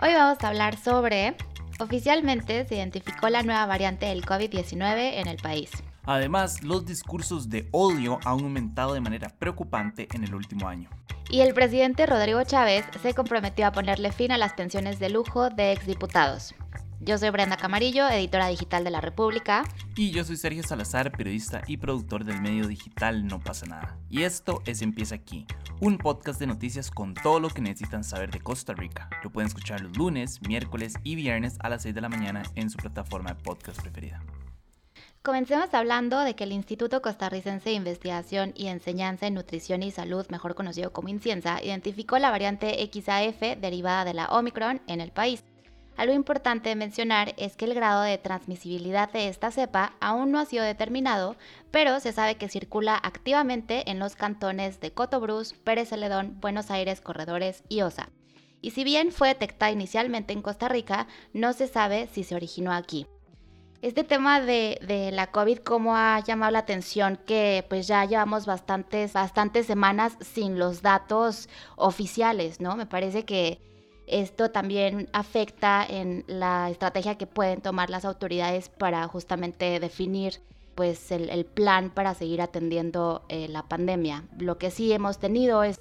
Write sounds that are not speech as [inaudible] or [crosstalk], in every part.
Hoy vamos a hablar sobre, oficialmente se identificó la nueva variante del COVID-19 en el país. Además, los discursos de odio han aumentado de manera preocupante en el último año. Y el presidente Rodrigo Chávez se comprometió a ponerle fin a las pensiones de lujo de exdiputados. Yo soy Brenda Camarillo, editora digital de La República. Y yo soy Sergio Salazar, periodista y productor del medio digital No pasa nada. Y esto es Empieza aquí, un podcast de noticias con todo lo que necesitan saber de Costa Rica. Lo pueden escuchar los lunes, miércoles y viernes a las 6 de la mañana en su plataforma de podcast preferida. Comencemos hablando de que el Instituto Costarricense de Investigación y Enseñanza en Nutrición y Salud, mejor conocido como INCIENSA, identificó la variante XAF derivada de la Omicron en el país. Algo importante de mencionar es que el grado de transmisibilidad de esta cepa aún no ha sido determinado, pero se sabe que circula activamente en los cantones de Cotobruz, Pérez Celedón, Buenos Aires, Corredores y Osa. Y si bien fue detectada inicialmente en Costa Rica, no se sabe si se originó aquí. Este tema de, la COVID, ¿cómo ha llamado la atención? Que pues ya llevamos bastantes, bastantes semanas sin los datos oficiales, ¿no? Me parece que esto también afecta en la estrategia que pueden tomar las autoridades para justamente definir pues el, plan para seguir atendiendo eh, la pandemia. Lo que sí hemos tenido es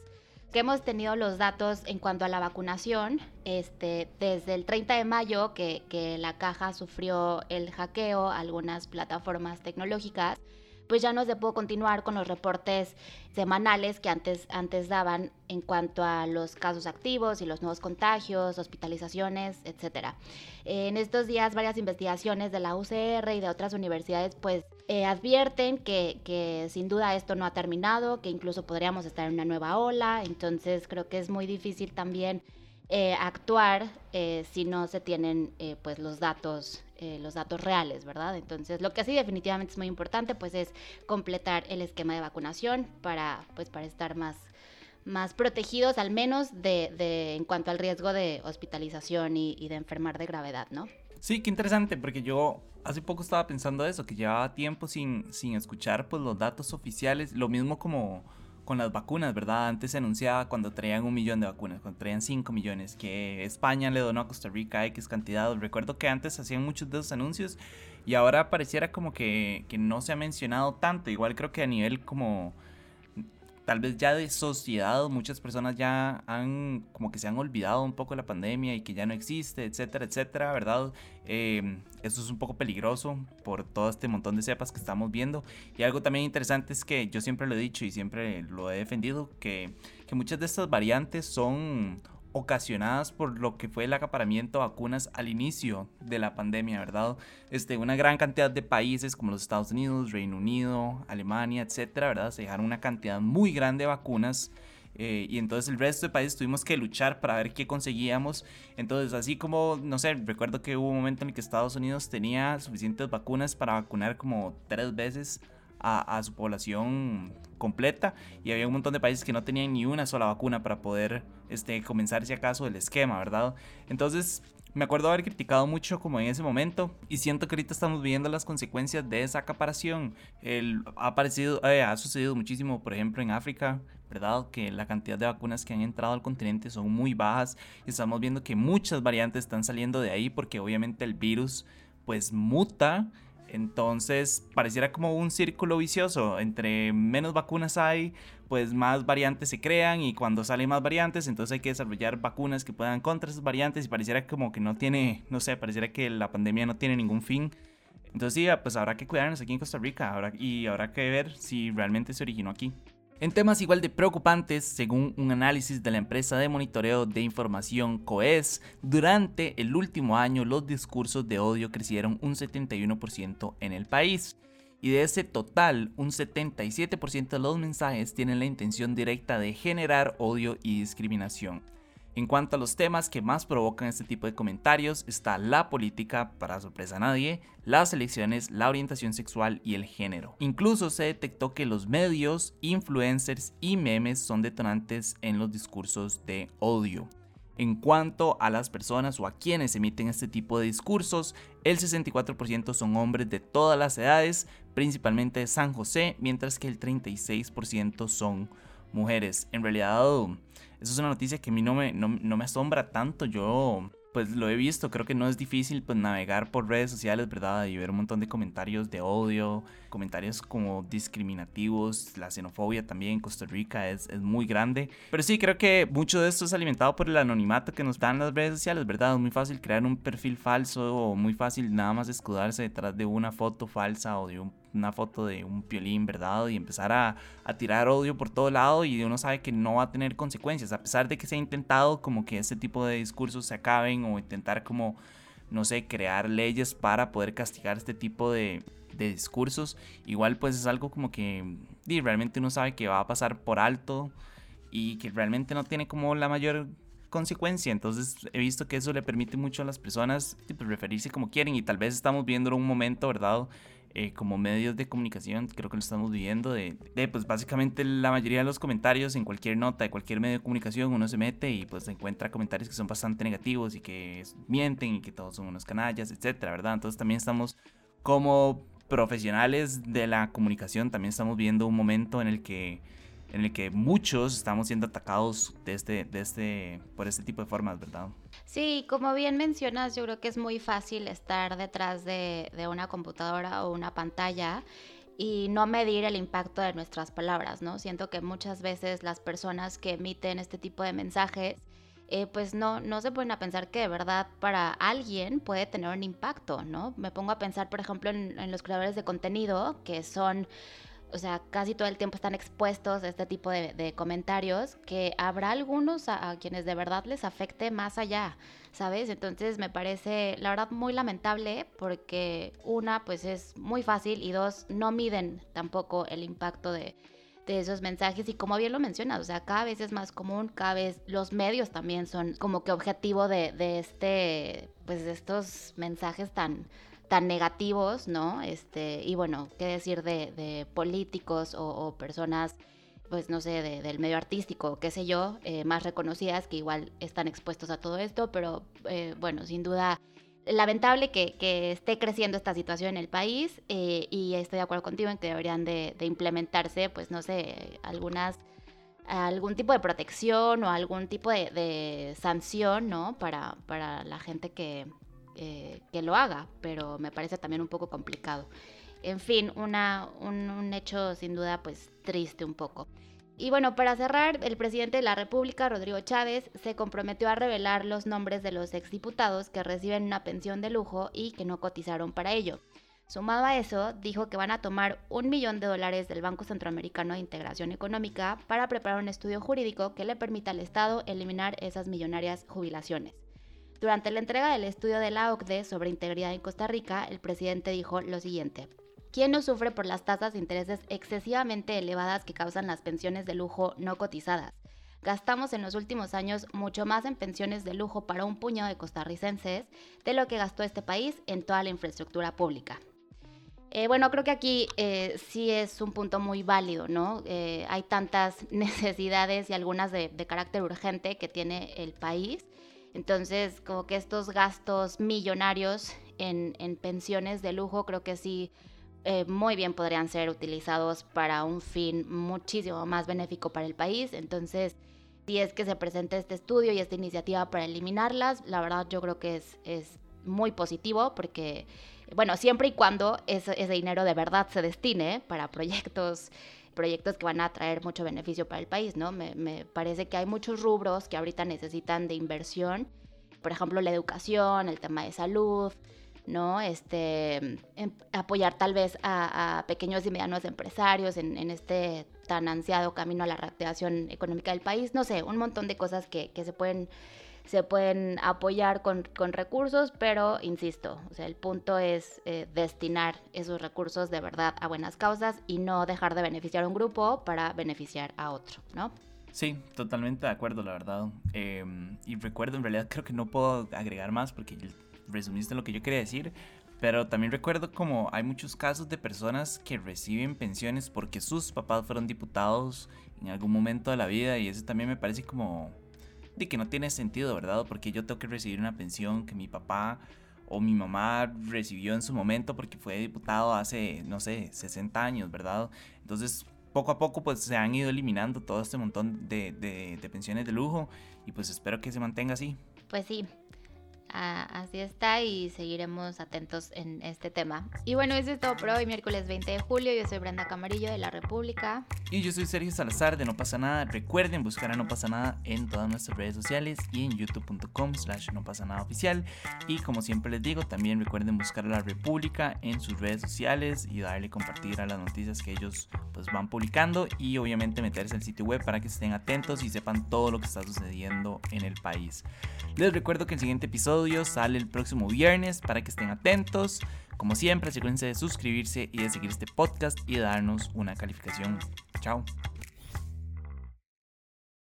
que hemos tenido los datos en cuanto a la vacunación, este, desde el 30 de mayo que, que la caja sufrió el hackeo a algunas plataformas tecnológicas, pues ya no se pudo continuar con los reportes semanales que antes, antes daban en cuanto a los casos activos y los nuevos contagios, hospitalizaciones, etc. En estos días varias investigaciones de la UCR y de otras universidades pues eh, advierten que, que sin duda esto no ha terminado, que incluso podríamos estar en una nueva ola, entonces creo que es muy difícil también eh, actuar eh, si no se tienen pues los datos eh, los datos reales, ¿verdad? Entonces, lo que sí definitivamente es muy importante, pues es completar el esquema de vacunación para, pues, para estar más, más protegidos, al menos de, de en cuanto al riesgo de hospitalización y, y de enfermar de gravedad, ¿no? Sí, qué interesante, porque yo hace poco estaba pensando eso, que llevaba tiempo sin, sin escuchar pues, los datos oficiales, lo mismo como con las vacunas, ¿verdad? Antes se anunciaba cuando traían un millón de vacunas, cuando traían 5 millones, que España le donó a Costa Rica X cantidad. Recuerdo que antes hacían muchos de esos anuncios y ahora pareciera como que, que no se ha mencionado tanto. Igual creo que a nivel como tal vez ya de sociedad muchas personas ya han como que se han olvidado un poco de la pandemia y que ya no existe, etcétera, etcétera, ¿verdad? Eh, eso es un poco peligroso por todo este montón de cepas que estamos viendo. Y algo también interesante es que yo siempre lo he dicho y siempre lo he defendido, que, que muchas de estas variantes son ocasionadas por lo que fue el acaparamiento de vacunas al inicio de la pandemia, ¿verdad? Este, una gran cantidad de países como los Estados Unidos, Reino Unido, Alemania, etcétera, ¿verdad? Se dejaron una cantidad muy grande de vacunas. Eh, y entonces el resto de países tuvimos que luchar para ver qué conseguíamos. Entonces, así como, no sé, recuerdo que hubo un momento en el que Estados Unidos tenía suficientes vacunas para vacunar como tres veces a, su población completa y había un montón de países que no tenían ni una sola vacuna para poder este, comenzar si acaso el esquema, ¿verdad? Entonces me acuerdo haber criticado mucho como en ese momento y siento que ahorita estamos viendo las consecuencias de esa acaparación. Ha, aparecido, eh, ha sucedido muchísimo, por ejemplo, en África, ¿verdad? Que la cantidad de vacunas que han entrado al continente son muy bajas y estamos viendo que muchas variantes están saliendo de ahí porque obviamente el virus pues muta entonces pareciera como un círculo vicioso. Entre menos vacunas hay, pues más variantes se crean y cuando salen más variantes, entonces hay que desarrollar vacunas que puedan contra esas variantes y pareciera como que no tiene, no sé, pareciera que la pandemia no tiene ningún fin. Entonces sí, pues habrá que cuidarnos aquí en Costa Rica y habrá que ver si realmente se originó aquí. En temas igual de preocupantes, según un análisis de la empresa de monitoreo de información COES, durante el último año los discursos de odio crecieron un 71% en el país. Y de ese total, un 77% de los mensajes tienen la intención directa de generar odio y discriminación. En cuanto a los temas que más provocan este tipo de comentarios, está la política, para sorpresa a nadie, las elecciones, la orientación sexual y el género. Incluso se detectó que los medios, influencers y memes son detonantes en los discursos de odio. En cuanto a las personas o a quienes emiten este tipo de discursos, el 64% son hombres de todas las edades, principalmente de San José, mientras que el 36% son mujeres. En realidad, eso es una noticia que a mí no me, no, me asombra tanto. Yo pues lo he visto, creo que no es difícil pues navegar por redes sociales, ¿verdad? Y ver un montón de comentarios de odio, comentarios como discriminativos, la xenofobia también en Costa Rica es, es muy grande. Pero sí, creo que mucho de esto es alimentado por el anonimato que nos dan las redes sociales, ¿verdad? Es muy fácil crear un perfil falso o muy fácil nada más escudarse detrás de una foto falsa o de una foto de un piolín, ¿verdad? Y empezar a, a, tirar odio por todo lado y uno sabe que no va a tener consecuencias, a pesar de que se ha intentado como que este tipo de discursos se acaben o intentar como, no sé, crear leyes para poder castigar este tipo de, de discursos, igual pues es algo como que realmente uno sabe que va a pasar por alto y que realmente no tiene como la mayor consecuencia. Entonces he visto que eso le permite mucho a las personas referirse como quieren y tal vez estamos viendo un momento, ¿verdad? Eh, como medios de comunicación, creo que lo estamos viviendo, de, pues básicamente la mayoría de los comentarios en cualquier nota de cualquier medio de comunicación uno se mete y pues encuentra comentarios que son bastante negativos y que mienten y que todos son unos canallas, etcétera, ¿verdad? Entonces también estamos como profesionales de la comunicación también estamos viendo un momento en el que en el que muchos estamos siendo atacados de este, de este, por este tipo de formas, ¿verdad? Sí, como bien mencionas, yo creo que es muy fácil estar detrás de, una computadora o una pantalla y no medir el impacto de nuestras palabras, ¿no? Siento que muchas veces las personas que emiten este tipo de mensajes eh, pues no, no se ponen a pensar que de verdad para alguien puede tener un impacto, ¿no? Me pongo a pensar, por ejemplo, en, los creadores de contenido, que son o sea, casi todo el tiempo están expuestos a este tipo de, comentarios, que habrá algunos a, quienes de verdad les afecte más allá, ¿sabes? Entonces me parece, la verdad, muy lamentable porque una, pues es muy fácil y dos, no miden tampoco el impacto de, de esos mensajes y como bien lo mencionas, o sea, cada vez es más común, cada vez los medios también son como que objetivo de, de este, pues de estos mensajes tan tan negativos, ¿no? Este, y bueno, qué decir de, de políticos o, personas, pues no sé, del medio artístico, qué sé yo, eh, más reconocidas que igual están expuestos a todo esto, pero eh, bueno, sin duda lamentable que, esté creciendo esta situación en el país eh, y estoy de acuerdo contigo en que deberían de, implementarse, pues no sé, algunas algún tipo de protección o algún tipo de, sanción, ¿no? Para, para la gente que, eh, que lo haga, pero me parece también un poco complicado. En fin, una, un, hecho sin duda pues triste un poco. Y bueno, para cerrar, el presidente de la República, Rodrigo Chávez, se comprometió a revelar los nombres de los exdiputados que reciben una pensión de lujo y que no cotizaron para ello. Sumado a eso, dijo que van a tomar un millón de dólares del Banco Centroamericano de Integración Económica para preparar un estudio jurídico que le permita al Estado eliminar esas millonarias jubilaciones. Durante la entrega del estudio de la OCDE sobre integridad en Costa Rica, el presidente dijo lo siguiente. ¿Quién no sufre por las tasas de intereses excesivamente elevadas que causan las pensiones de lujo no cotizadas? Gastamos en los últimos años mucho más en pensiones de lujo para un puñado de costarricenses de lo que gastó este país en toda la infraestructura pública. Eh, bueno, creo que aquí eh, sí es un punto muy válido, ¿no? Eh, hay tantas [laughs] necesidades y algunas de, carácter urgente que tiene el país. Entonces, como que estos gastos millonarios en, en pensiones de lujo, creo que sí eh, muy bien podrían ser utilizados para un fin muchísimo más benéfico para el país. Entonces, si es que se presenta este estudio y esta iniciativa para eliminarlas, la verdad yo creo que es muy positivo porque, bueno, siempre y cuando ese, dinero de verdad se destine para proyectos proyectos que van a traer mucho beneficio para el país, ¿no? Me, parece que hay muchos rubros que ahorita necesitan de inversión, por ejemplo, la educación, el tema de salud, ¿no? Este, em, apoyar tal vez a, pequeños y medianos empresarios en, este tan ansiado camino a la reactivación económica del país, no sé, un montón de cosas que, se pueden se pueden apoyar con, recursos, pero insisto, o sea, el punto es eh, destinar esos recursos de verdad a buenas causas y no dejar de beneficiar a un grupo para beneficiar a otro, ¿no? Sí, totalmente de acuerdo, la verdad. Em, y recuerdo, en realidad creo que no puedo agregar más porque resumiste lo que yo quería decir, pero también recuerdo como hay muchos casos de personas que reciben pensiones porque sus papás fueron diputados en algún momento de la vida y eso también me parece como de que no tiene sentido, ¿verdad? Porque yo tengo que recibir una pensión que mi papá o mi mamá recibió en su momento porque fue diputado hace, no sé, 60 años, ¿verdad? Entonces, poco a poco pues se han ido eliminando todo este montón de, de pensiones de lujo y pues espero que se mantenga así. Pues sí, así está y seguiremos atentos en este tema. Y bueno, eso es todo por hoy, miércoles 20 de julio. Yo soy Brenda Camarillo de La República. Y yo soy Sergio Salazar de No pasa nada. Recuerden buscar a No pasa nada en todas nuestras redes sociales y en youtube.com slash no pasa nada oficial. Y como siempre les digo, también recuerden buscar a La República en sus redes sociales y darle compartir a las noticias que ellos pues van publicando y obviamente meterse al sitio web para que estén atentos y sepan todo lo que está sucediendo en el país. Les recuerdo que el siguiente sale el próximo viernes para que estén atentos. Como siempre, asegúrense de suscribirse y de seguir este podcast y de darnos una calificación. Chao.